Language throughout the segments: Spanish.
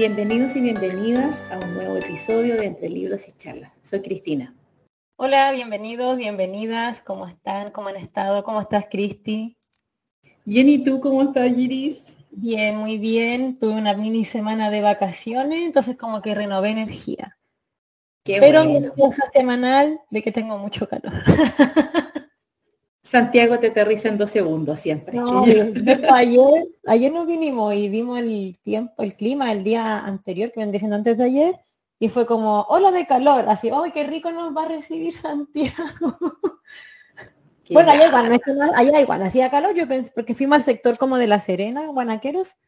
Bienvenidos y bienvenidas a un nuevo episodio de Entre Libros y Charlas. Soy Cristina. Hola, bienvenidos, bienvenidas. ¿Cómo están? ¿Cómo han estado? ¿Cómo estás, Cristi? Bien, ¿y tú cómo estás, Iris? Bien, muy bien. Tuve una mini semana de vacaciones, entonces como que renové energía. Pero mi excusa semanal de que tengo mucho calor. Santiago te aterriza en dos segundos siempre. ayer, ayer nos vinimos y vimos el tiempo, el clima el día anterior, que vendría siendo antes de ayer, y fue como, hola de calor, así, ¡ay, qué rico nos va a recibir Santiago! bueno, allá igual, no allá igual, hacía calor, yo pensé, porque fuimos al sector como de La Serena, Guanaqueros,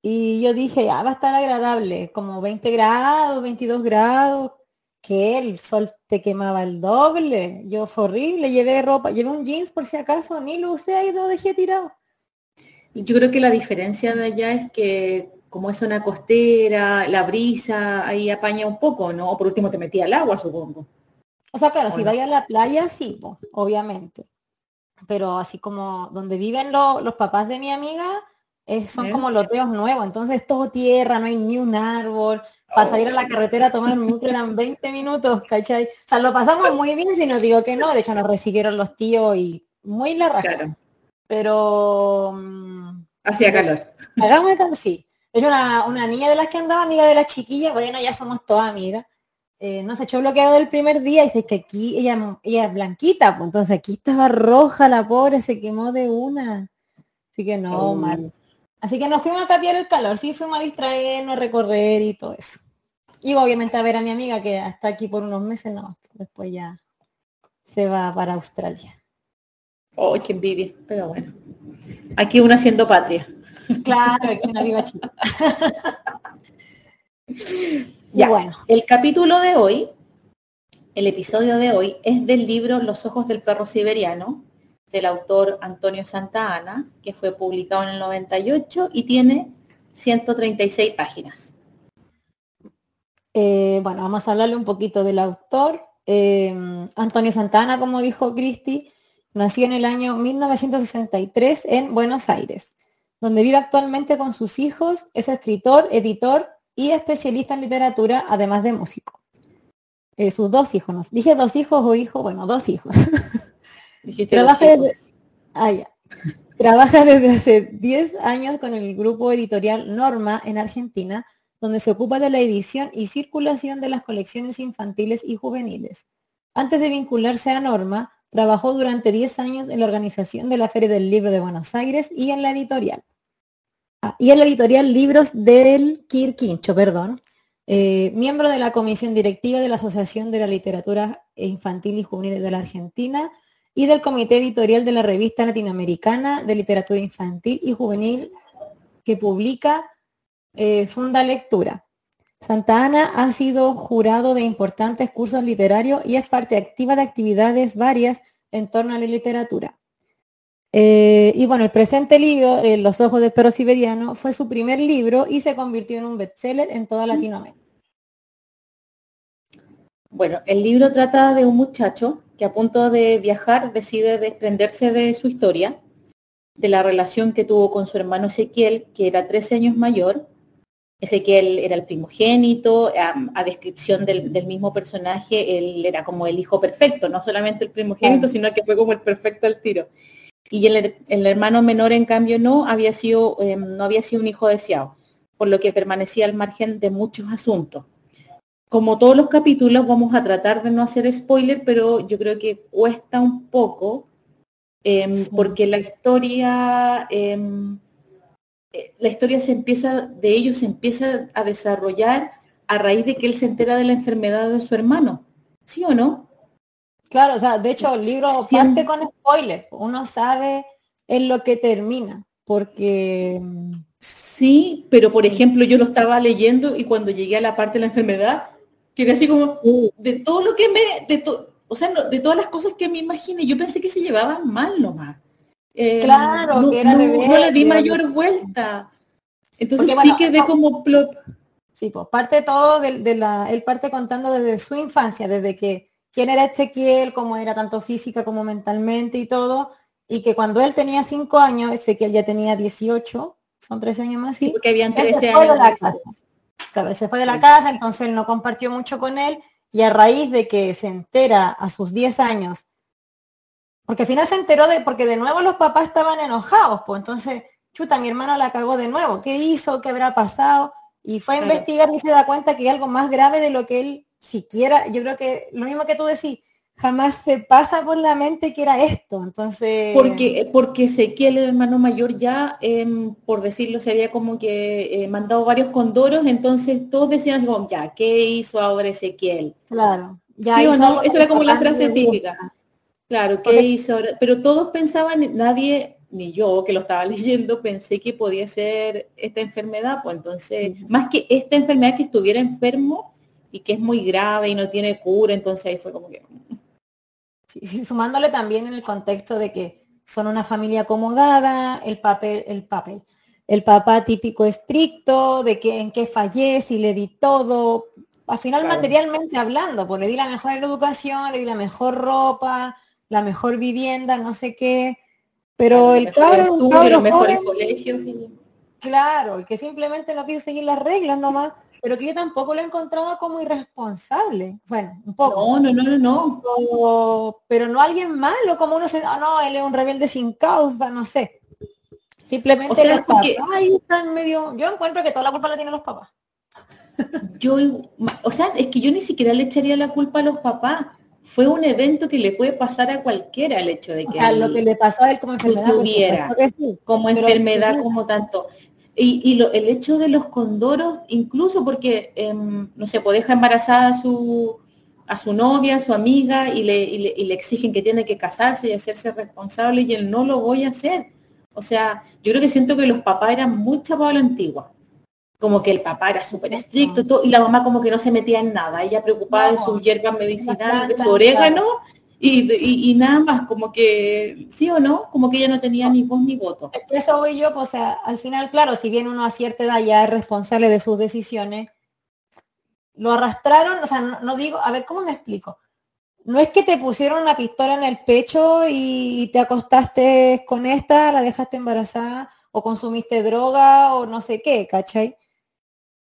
y yo dije, ya va a estar agradable, como 20 grados, 22 grados, que el sol te quemaba el doble. Yo fue horrible, llevé ropa, llevé un jeans por si acaso, ni lo usé y lo dejé tirado. Yo creo que la diferencia de allá es que como es una costera, la brisa ahí apaña un poco, ¿no? O por último te metía al agua, supongo. O sea, claro, si vaya a la playa, sí, obviamente. Pero así como donde viven los papás de mi amiga, son como loteos nuevos, entonces todo tierra, no hay ni un árbol, para salir a la carretera a tomar un eran 20 minutos, ¿cachai? O sea, lo pasamos muy bien si no digo que no, de hecho nos recibieron los tíos y muy la raja. Pero... Mm, Hacía calor. Hagamos calor, sí. Una, una niña de las que andaba, amiga de la chiquilla, bueno, ya somos todas amigas. Eh, no se echó bloqueado el primer día y dice que aquí ella, ella es blanquita, pues entonces aquí estaba roja la pobre, se quemó de una. Así que no, oh. mal. Así que nos fuimos a capear el calor, sí, fuimos a distraernos, a recorrer y todo eso. Y obviamente a ver a mi amiga que está aquí por unos meses, no, después ya se va para Australia. Oh, qué envidia, pero bueno. Aquí una haciendo patria. Claro, aquí una viva chica. ya, bueno. El capítulo de hoy, el episodio de hoy, es del libro Los ojos del perro siberiano, del autor Antonio Santa Ana, que fue publicado en el 98 y tiene 136 páginas. Eh, bueno, vamos a hablarle un poquito del autor. Eh, Antonio Santana, como dijo Cristi, nació en el año 1963 en Buenos Aires, donde vive actualmente con sus hijos, es escritor, editor y especialista en literatura, además de músico. Eh, sus dos hijos, ¿no? dije dos hijos o hijo, bueno, dos hijos. Trabaja desde, ah, Trabaja desde hace 10 años con el grupo editorial Norma en Argentina, donde se ocupa de la edición y circulación de las colecciones infantiles y juveniles. Antes de vincularse a Norma, trabajó durante 10 años en la organización de la Feria del Libro de Buenos Aires y en la editorial. Ah, y en la editorial Libros del Quirquincho, perdón. Eh, miembro de la comisión directiva de la Asociación de la Literatura Infantil y Juvenil de la Argentina y del comité editorial de la revista latinoamericana de literatura infantil y juvenil que publica eh, Funda Lectura. Santa Ana ha sido jurado de importantes cursos literarios y es parte activa de actividades varias en torno a la literatura. Eh, y bueno, el presente libro, eh, Los ojos del perro siberiano, fue su primer libro y se convirtió en un bestseller en toda Latinoamérica. Bueno, el libro trata de un muchacho que a punto de viajar decide desprenderse de su historia, de la relación que tuvo con su hermano Ezequiel, que era 13 años mayor, Ezequiel era el primogénito, a, descripción del, mismo personaje, él era como el hijo perfecto, no solamente el primogénito, sino que fue como el perfecto al tiro. Y el, hermano menor, en cambio, no había, sido, em, no había sido un hijo deseado, por lo que permanecía al margen de muchos asuntos. Como todos los capítulos, vamos a tratar de no hacer spoiler, pero yo creo que cuesta un poco, em, porque la historia em, eh, la historia se empieza, de ellos se empieza a desarrollar a raíz de que él se entera de la enfermedad de su hermano. ¿Sí o no? Claro, o sea, de hecho el libro parte con spoiler. Uno sabe en lo que termina, porque... Sí, pero por ejemplo yo lo estaba leyendo y cuando llegué a la parte de la enfermedad, quedé así como, de todo lo que me, de o sea, de todas las cosas que me imaginé, yo pensé que se llevaban mal nomás. Eh, claro, no, que era no, no le di mayor vuelta. Entonces sí que ve como plop. Sí, pues parte todo de, la, él parte contando desde su infancia, desde que quién era Ezequiel, cómo era tanto física como mentalmente y todo, y que cuando él tenía cinco años, Ezequiel ya tenía 18, son 13 años más, sí, porque habían 13 años. Claro, se fue de la casa, entonces él no compartió mucho con él y a raíz de que se entera a sus 10 años, porque al final se enteró de, porque de nuevo los papás estaban enojados, pues entonces, chuta, mi hermano la cagó de nuevo, ¿qué hizo? ¿Qué habrá pasado? Y fue a investigar y se da cuenta que hay algo más grave de lo que él siquiera, yo creo que lo mismo que tú decís, jamás se pasa por la mente que era esto. Entonces. Porque, porque Ezequiel, el hermano mayor, ya, em, por decirlo, se había como que eh, mandado varios condoros, entonces todos decían como, ya, ¿qué hizo ahora Ezequiel? Claro. Ya ¿Sí o no? Esa era como la frase típica. Claro, ¿qué hizo ahora? Pero todos pensaban, nadie, ni yo que lo estaba leyendo, pensé que podía ser esta enfermedad, pues entonces, más que esta enfermedad que estuviera enfermo y que es muy grave y no tiene cura, entonces ahí fue como que sumándole también en el contexto de que son una familia acomodada, el papel, el papel, el papá típico estricto, de que en qué fallé, si le di todo, al final materialmente hablando, pues le di la mejor educación, le di la mejor ropa, la mejor vivienda, no sé qué, pero el cabro, un cabro claro, el que simplemente no quiso seguir las reglas nomás, pero que yo tampoco lo encontraba como irresponsable. Bueno, un poco. No, no, no, no, no. Pero, no alguien malo, como uno se, ah, no, él es un rebelde sin causa, no sé. Simplemente los porque... ahí están medio. Yo encuentro que toda la culpa la tienen los papás. Yo, o sea, es que yo ni siquiera le echaría la culpa a los papás. Fue un evento que le puede pasar a cualquiera el hecho de que o lo que le pasó a él como enfermedad tuviera, como enfermedad como tanto y, el hecho de los condoros, incluso porque, em, no sé, pues deja embarazada a su, a su novia, a su amiga, y le, y le, exigen que tiene que casarse y hacerse responsable, y él no lo voy a hacer. O sea, yo creo que siento que los papás eran muy chapados a la antigua. Como que el papá era súper estricto todo, y la mamá como que no se metía en nada. Ella preocupada de sus hierbas medicinales, de su orégano, y, nada más, como que, sí o no, como que ella no tenía ni voz ni voto. Eso voy yo, pues, al final, claro, si bien uno a cierta edad ya es responsable de sus decisiones, lo arrastraron, o sea, no, digo, a ver, ¿cómo me explico? No es que te pusieron una pistola en el pecho y te acostaste con esta, la dejaste embarazada, o consumiste droga, o no sé qué, ¿cachai?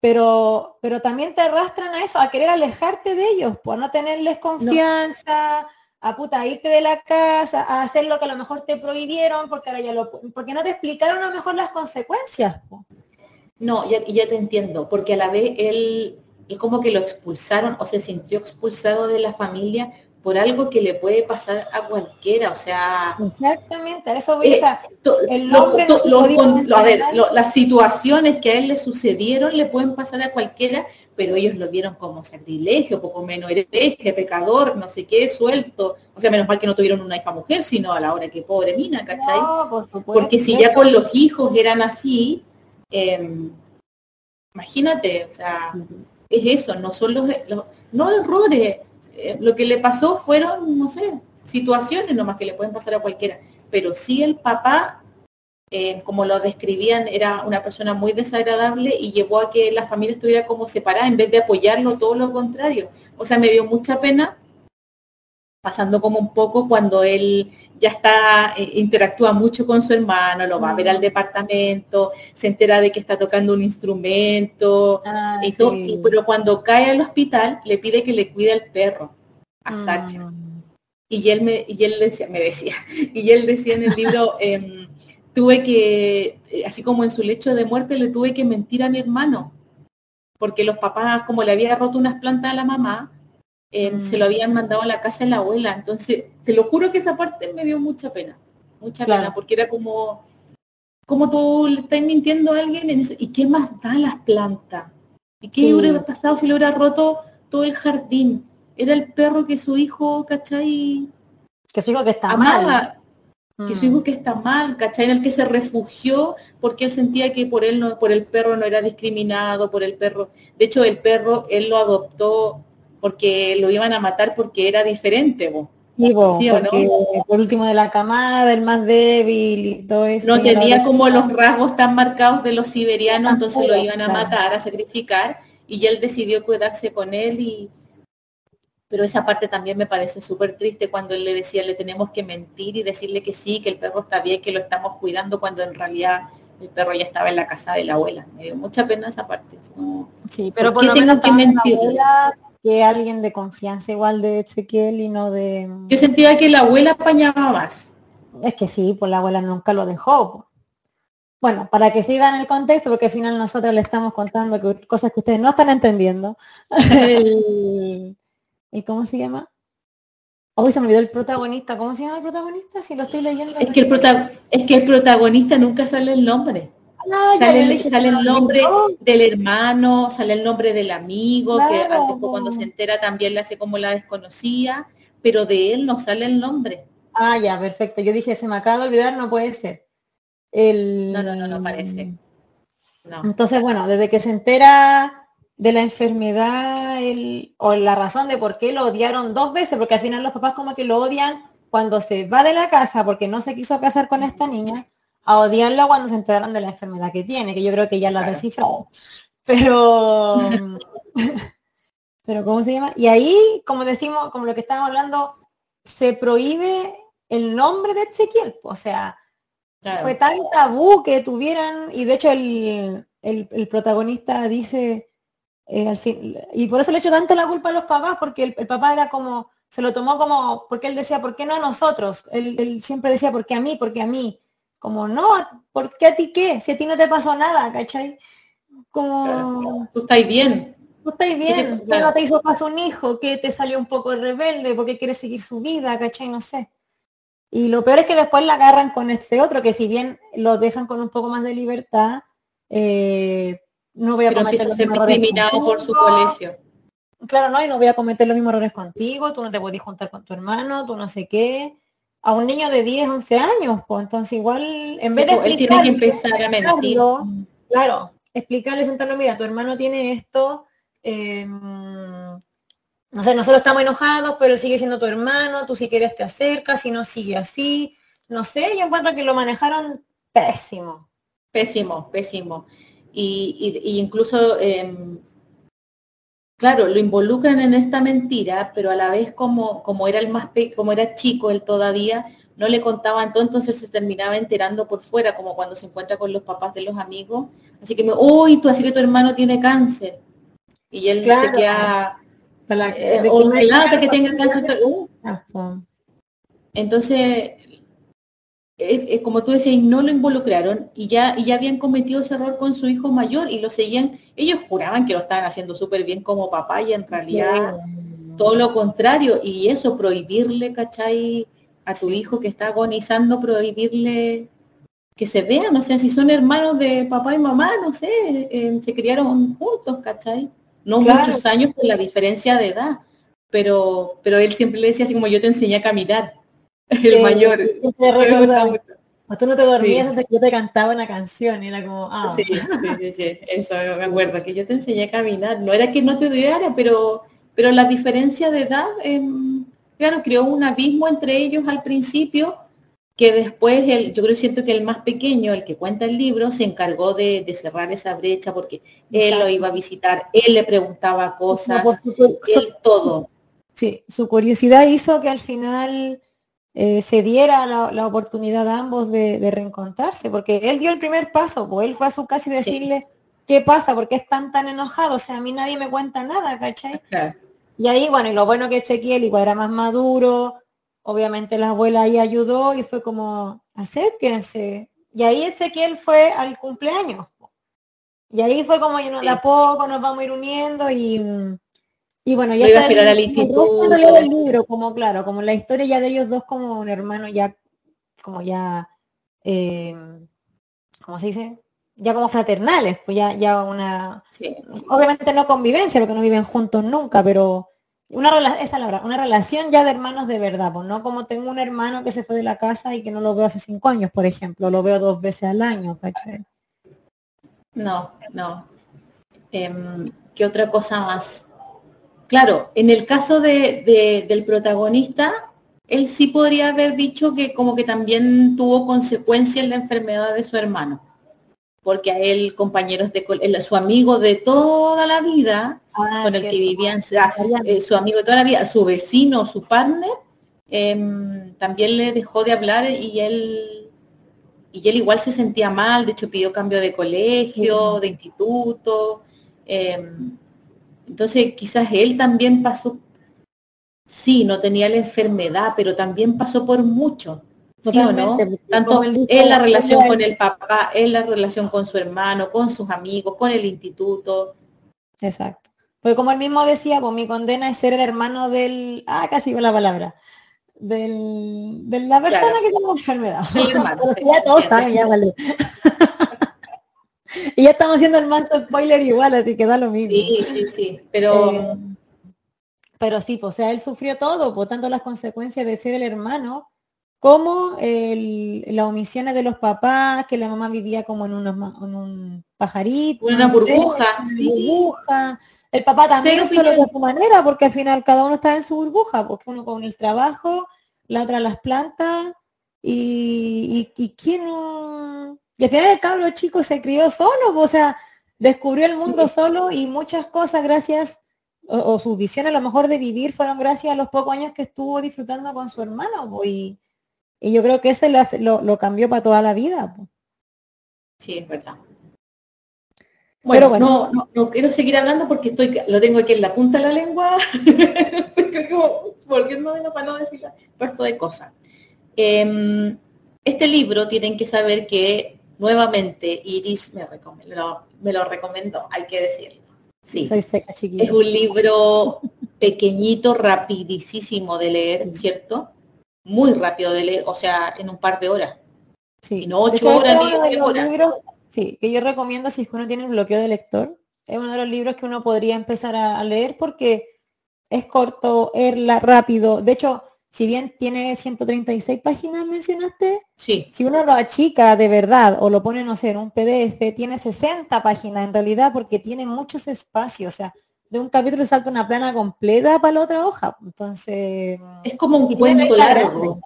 Pero, pero también te arrastran a eso, a querer alejarte de ellos, por no tenerles confianza, a puta, irte de la casa, a hacer lo que a lo mejor te prohibieron, porque ahora ya lo, porque no te explicaron a lo mejor las consecuencias. No, ya, ya te entiendo, porque a la vez él, él como que lo expulsaron o se sintió expulsado de la familia por algo que le puede pasar a cualquiera, o sea... Exactamente, eso voy a el las situaciones que a él le sucedieron le pueden pasar a cualquiera, pero ellos lo vieron como sacrilegio, poco menos hereje, pecador, no sé qué, suelto. O sea, menos mal que no tuvieron una hija mujer, sino a la hora que pobre mina, ¿cachai? Porque si ya con los hijos eran así, em, imagínate, o sea, es eso, no son los, no errores. Eh, lo que le pasó fueron, no sé, situaciones nomás que le pueden pasar a cualquiera. Pero sí el papá eh, como lo describían, era una persona muy desagradable y llevó a que la familia estuviera como separada en vez de apoyarlo, todo lo contrario. O sea, me dio mucha pena, pasando como un poco cuando él ya está, eh, interactúa mucho con su hermano, lo va a ver al departamento, se entera de que está tocando un instrumento, ah, y todo, pero cuando cae al hospital le pide que le cuide al perro, a Sacha. Mm. Y él me, y él decía, me decía, y él decía en el libro, em, tuve que, eh, así como en su lecho de muerte, le tuve que mentir a mi hermano, porque los papás, como le había roto unas plantas a la mamá, em, se lo mm. habían mandado a la casa de la abuela. Entonces, te lo juro que esa parte me dio mucha pena, mucha pena, porque era como, como tú le estás mintiendo a alguien en eso. ¿Y qué más da las plantas? ¿Y qué hubiera pasado si le hubiera roto todo el jardín? Era el perro que su hijo, ¿cachai? Que su hijo que está mal que su hijo mm. que está mal, ¿cachai? En el que se refugió porque él sentía que por él no, por el perro no era discriminado, por el perro. De hecho, el perro él lo adoptó porque lo iban a matar porque era diferente, vos. ¿Sí, no? por último de la camada, el más débil y todo eso. No tenía como los rasgos tan marcados de los siberianos, entonces lo iban a matar, a sacrificar, y él decidió quedarse con él y, pero esa parte también me parece súper triste cuando él le decía, le tenemos que mentir y decirle que sí, que el perro está bien, que lo estamos cuidando, cuando en realidad el perro ya estaba en la casa de la abuela. Me dio mucha pena esa parte. sí, pero por, lo menos que mentirle? que alguien de confianza igual de Ezequiel y no de... Yo sentía que la abuela apañaba más. Es que sí, pues la abuela nunca lo dejó. Bueno, para que sigan el contexto, porque al final nosotros le estamos contando cosas que ustedes no están entendiendo. el, ¿Cómo se llama? Hoy se me olvidó el protagonista. ¿Cómo se llama el protagonista? Si lo estoy leyendo. Es que el, es que el protagonista nunca sale el nombre. Ah, sale, el, nombre del hermano, sale el nombre del amigo, que cuando se entera también le hace como la desconocía, pero de él no sale el nombre. Ah, ya, perfecto. Yo dije, se me acaba de olvidar, no puede ser. El... No, no, no, no parece. Entonces, bueno, desde que se entera de la enfermedad el, o la razón de por qué lo odiaron dos veces, porque al final los papás como que lo odian cuando se va de la casa porque no se quiso casar con esta niña, a odiarla cuando se enteraron de la enfermedad que tiene, que yo creo que ya la descifró. Pero, pero ¿cómo se llama? Y ahí, como decimos, como lo que estamos hablando, se prohíbe el nombre de Ezequiel. O sea, fue tan tabú que tuvieran, y de hecho el, protagonista dice, eh, al fin, y por eso le echo tanto la culpa a los papás, porque el, papá era como, se lo tomó como, porque él decía, ¿por qué no a nosotros? Él, siempre decía, ¿por qué a mí? ¿Por qué a mí? Como, no, ¿por qué a ti qué? Si a ti no te pasó nada, ¿cachai? Como... Tú estás bien. Tú estás bien, no te hizo paso un hijo que te salió un poco rebelde porque quiere seguir su vida, ¿cachai? No sé. Y lo peor es que después la agarran con este otro, que si bien lo dejan con un poco más de libertad, eh, no voy a cometer los mismos errores por su colegio. Claro, no, y no voy a cometer los mismos errores contigo, tú no te puedes juntar con tu hermano, tú no sé qué. A un niño de 10, 11 años, pues entonces igual, en vez de pues, él tiene que empezar a mentir. Claro, explicarle, sentarlo, mira, tu hermano tiene esto, eh, no sé, nosotros estamos enojados, pero él sigue siendo tu hermano, tú si quieres te acercas, si no sigue así. No sé, yo encuentro que lo manejaron pésimo. Pésimo, pésimo. Y, incluso, em, claro, lo involucran en esta mentira, pero a la vez como, como era el más como era chico él todavía, no le contaban todo, entonces se terminaba enterando por fuera, como cuando se encuentra con los papás de los amigos. Así que me, uy, tú así que tu hermano tiene cáncer. Y él se queda eh, o que tenga cáncer. Uh. Entonces, como tú decías, no lo involucraron y ya, y ya habían cometido ese error con su hijo mayor y lo seguían, ellos juraban que lo estaban haciendo súper bien como papá y en realidad todo lo contrario. Y eso, prohibirle, ¿cachai? A tu hijo que está agonizando, prohibirle que se vean, o sea, si son hermanos de papá y mamá, no sé, eh, se criaron juntos, ¿cachai? no muchos años por la diferencia de edad, pero, pero él siempre le decía así como yo te enseñé a caminar, el mayor. O tú no te dormías antes que yo te cantaba una canción, y era como, ah. Sí, sí, sí, eso me acuerdo, que yo te enseñé a caminar. No era que no te odiara, pero, pero la diferencia de edad, em, claro, creó un abismo entre ellos al principio, que después el, yo creo siento que el más pequeño, el que cuenta el libro, se encargó de, cerrar esa brecha porque él lo iba a visitar, él le preguntaba cosas, todo. Sí, su curiosidad hizo que al final eh, se diera la, oportunidad a ambos de, reencontrarse, porque él dio el primer paso, pues él fue a su casa y decirle, ¿qué pasa? ¿Por qué están tan enojados? O sea, a mí nadie me cuenta nada, ¿cachai? Y ahí, bueno, y lo bueno que Ezequiel igual era más maduro, obviamente la abuela ahí ayudó y fue como, acérquense. Y ahí Ezequiel fue al cumpleaños. Y ahí fue como, yo no, de a poco nos vamos a ir uniendo y, y bueno, ya está al instituto. el libro, como claro, como la historia ya de ellos dos como un hermano ya, como ya, eh, ¿cómo se dice? Ya como fraternales, pues ya, ya una, obviamente no convivencia, porque no viven juntos nunca, pero una, esa la una relación ya de hermanos de verdad, pues no como tengo un hermano que se fue de la casa y que no lo veo hace cinco años, por ejemplo, lo veo dos veces al año, No, no. Em, ¿Qué otra cosa más? Claro, en el caso de, del protagonista, él sí podría haber dicho que como que también tuvo consecuencias en la enfermedad de su hermano porque a él compañeros de su amigo de toda la vida, ah, con el que vivían, eh, su amigo de toda la vida, su vecino, su partner, em, también le dejó de hablar y él y él igual se sentía mal, de hecho pidió cambio de colegio, de instituto. Em, entonces quizás él también pasó, sí, no tenía la enfermedad, pero también pasó por mucho. ¿Sí o no? Tanto en la relación con el papá, en la relación con su hermano, con sus amigos, con el instituto. Exacto. Porque como él mismo decía, pues mi condena es ser el hermano del, ah, casi con la palabra, del, de la persona que tiene enfermedad. ya todos saben, ya vale. Y ya estamos haciendo el manso spoiler igual, así que da lo mismo. Sí, sí, sí. Pero. Eh, pero sí, pues, o sea, él sufrió todo, por tanto las consecuencias de ser el hermano, como el, las omisiones de los papás, que la mamá vivía como en, unos, en un pajarito. Una burbuja. burbuja. El papá también solo de su manera, porque al final cada uno estaba en su burbuja, porque uno con el trabajo, la otra las plantas, y, y, quién no... Y al final el cabro chico se crió solo, o sea, descubrió el mundo solo y muchas cosas gracias, o, sus visiones a lo mejor de vivir fueron gracias a los pocos años que estuvo disfrutando con su hermano, y, y, yo creo que ese lo, lo, cambió para toda la vida. Sí, es verdad. Bueno, bueno. No, no, quiero seguir hablando porque estoy, lo tengo aquí en la punta de la lengua, volviendo para no decir resto de cosas. Em, este libro tienen que saber que nuevamente Iris me, me lo recomendó, hay que decirlo. Sí, es un libro pequeñito, rapidísimo de leer, ¿cierto? Muy rápido de leer, o sea, en un par de horas. Sí. no ocho horas, ni horas. Sí, que yo recomiendo si uno tiene un bloqueo de lector. Es uno de los libros que uno podría empezar a, leer porque es corto, es rápido. De hecho, si bien tiene 136 páginas, mencionaste, sí. si uno lo achica de verdad o lo pone, no sé, en un PDF, tiene 60 páginas en realidad porque tiene muchos espacios. O sea, de un capítulo salta una plana completa para la otra hoja. Entonces... Es como un cuento largo.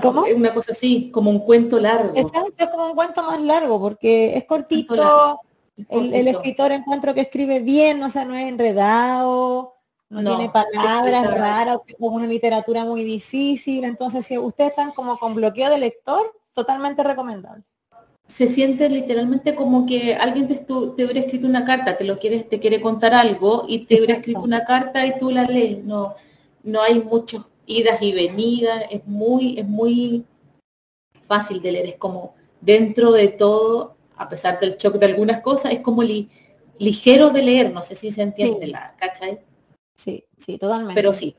¿Cómo? Es una cosa así, como un cuento largo. Exacto, es como un cuento más largo, porque es cortito, El, escritor encuentro que escribe bien, o sea, no es enredado, no, tiene palabras raras, como una literatura muy difícil. Entonces, si ustedes están como con bloqueo de lector, totalmente recomendable. Se siente literalmente como que alguien te, te hubiera escrito una carta, te lo quieres, te quiere contar algo y te hubiera escrito una carta y tú la lees. No, no hay muchos idas y venidas, es muy, es muy fácil de leer, es como dentro de todo, a pesar del choque de algunas cosas, es como ligero de leer, no sé si se entiende la, ¿cachai? Sí, sí, totalmente. Pero sí.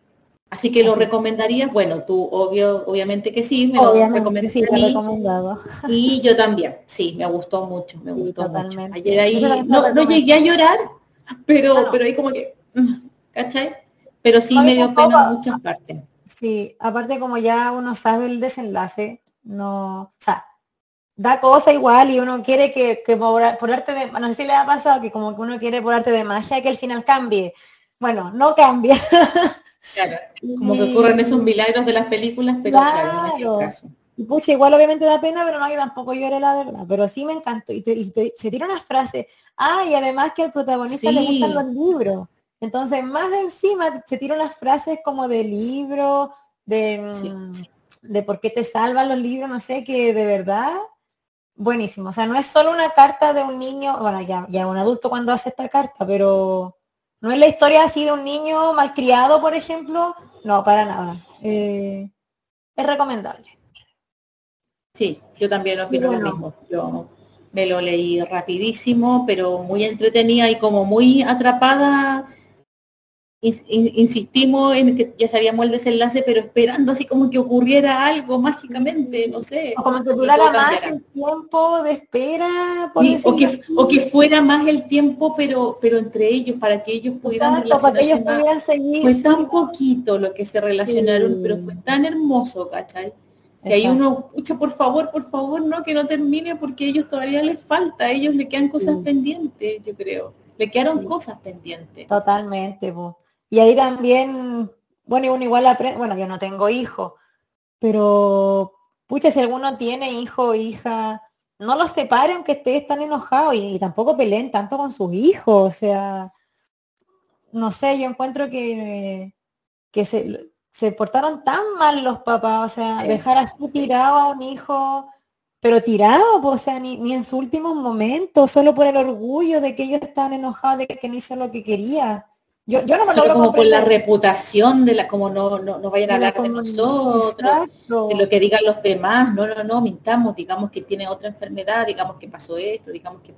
Así que lo recomendarías, bueno, tú obvio, obviamente que sí, me lo recomendado. Y yo también, sí, me gustó mucho, me gustó mucho. Ayer ahí, no, no llegué a llorar, pero, pero ahí como que, mm, ¿cachai? Pero sí me dio pena en muchas partes. Sí, aparte como ya uno sabe el desenlace, no, o sea, da cosa igual y uno quiere que, por, arte de, no sé si le ha pasado que como que uno quiere por arte de magia que al final cambie. Bueno, no cambia. Claro, como que ocurren esos milagros de las películas, pero claro, Y pucha, igual obviamente da pena, pero no hay tampoco llore la verdad. Pero sí me encantó. Y, se tira una frase. Ah, y además que al protagonista le gustan los libros. Entonces, más de encima se tiran las frases como de libro, de, mm, de por qué te salvan los libros, no sé, que de verdad, buenísimo. O sea, no es solo una carta de un niño, bueno, ya, ya un adulto cuando hace esta carta, pero no es la historia así de un niño malcriado, por ejemplo, no, para nada. Eh, es recomendable. Sí, yo también opino lo mismo. Yo me lo leí rapidísimo, pero muy entretenida y como muy atrapada insistimos en que ya sabíamos el desenlace, pero esperando así como que ocurriera algo mágicamente, no sé. O como que durara más el tiempo de espera. o, que, o que fuera más el tiempo, pero pero entre ellos, para que ellos pudieran para que ellos pudieran seguir. Fue tan poquito lo que se relacionaron, pero fue tan hermoso, ¿cachai? Que hay uno, pucha, por favor, por favor, no, que no termine porque ellos todavía les falta, a ellos le quedan cosas pendientes, yo creo. Le quedaron cosas pendientes. Totalmente, vos. Y ahí también, bueno, uno igual aprende, bueno, yo no tengo hijo, pero pucha, si alguno tiene hijo o hija, no los separen que estés tan enojado y, tampoco peleen tanto con sus hijos, o sea, no sé, yo encuentro que, que se, se portaron tan mal los papás, o sea, dejar así tirado a un hijo pero tirado, o sea, ni, ni, en sus últimos momentos, solo por el orgullo de que ellos estaban enojados de que, no hizo lo que quería. Yo, yo no me lo como por la reputación de la, como no, no, no vayan a hablar de nosotros, de lo que digan los demás, no, no, no, mintamos, digamos que tiene otra enfermedad, digamos que pasó esto, digamos que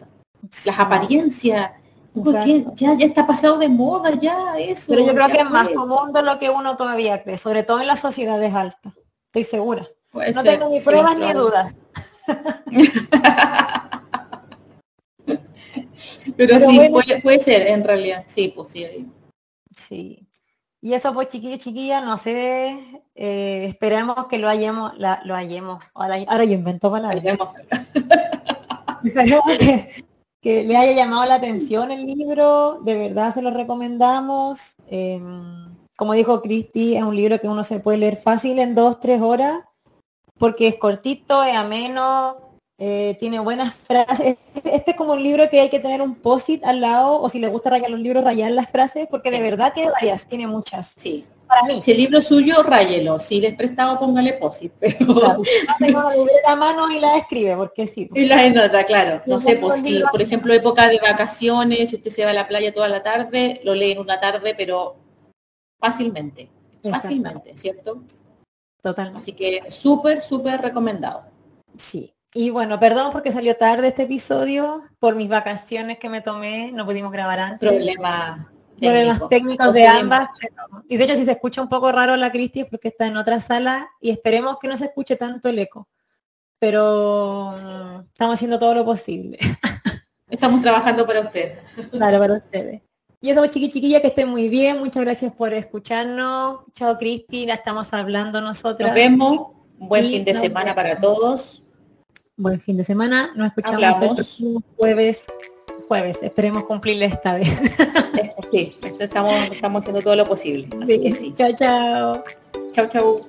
las apariencias, porque ya, ya está pasado de moda ya eso. Pero yo creo que es más común de lo que uno todavía cree, sobre todo en las sociedades altas, estoy segura. no tengo ni pruebas ni dudas. Pero, sí, puede, ser en realidad, sí, pues sí. Sí. Y eso pues chiquillos, chiquillas, no sé, eh, esperemos que lo hayamos, lo hayamos, ahora, yo invento palabras. que, que, le haya llamado la atención el libro, de verdad se lo recomendamos. Em, como dijo Cristi, es un libro que uno se puede leer fácil en dos, tres horas, porque es cortito, es ameno, eh, tiene buenas frases. Este es como un libro que hay que tener un posit al lado, o si le gusta rayar los libros, rayar las frases, porque de verdad tiene varias, tiene muchas. Sí. Para mí. Si el libro es suyo, ráyelo. Si le es prestado, póngale posit. Pero... Claro, tengo la libreta a mano y la escribe, porque sí. Y la nota, claro. No sé, pues si, por ejemplo, época de vacaciones, si usted se va a la playa toda la tarde, lo lee en una tarde, pero fácilmente. Fácilmente, ¿cierto? Totalmente. Así que súper, súper recomendado. Sí. Y bueno, perdón porque salió tarde este episodio, por mis vacaciones que me tomé, no pudimos grabar antes. Problema Problemas técnicos de ambas. y de hecho, si se escucha un poco raro la Cristi es porque está en otra sala y esperemos que no se escuche tanto el eco. Pero mm, estamos haciendo todo lo posible. Estamos trabajando para usted. Claro, para ustedes. Y eso, chiqui chiquilla, que estén muy bien. Muchas gracias por escucharnos. Chao, Cristi. La estamos hablando nosotros. Nos vemos. Un buen fin de semana para todos buen fin de semana. Nos escuchamos el jueves. Jueves, esperemos cumplirle esta vez. sí, estamos, estamos haciendo todo lo posible. Así que sí. Chao, chao. Chao, chao.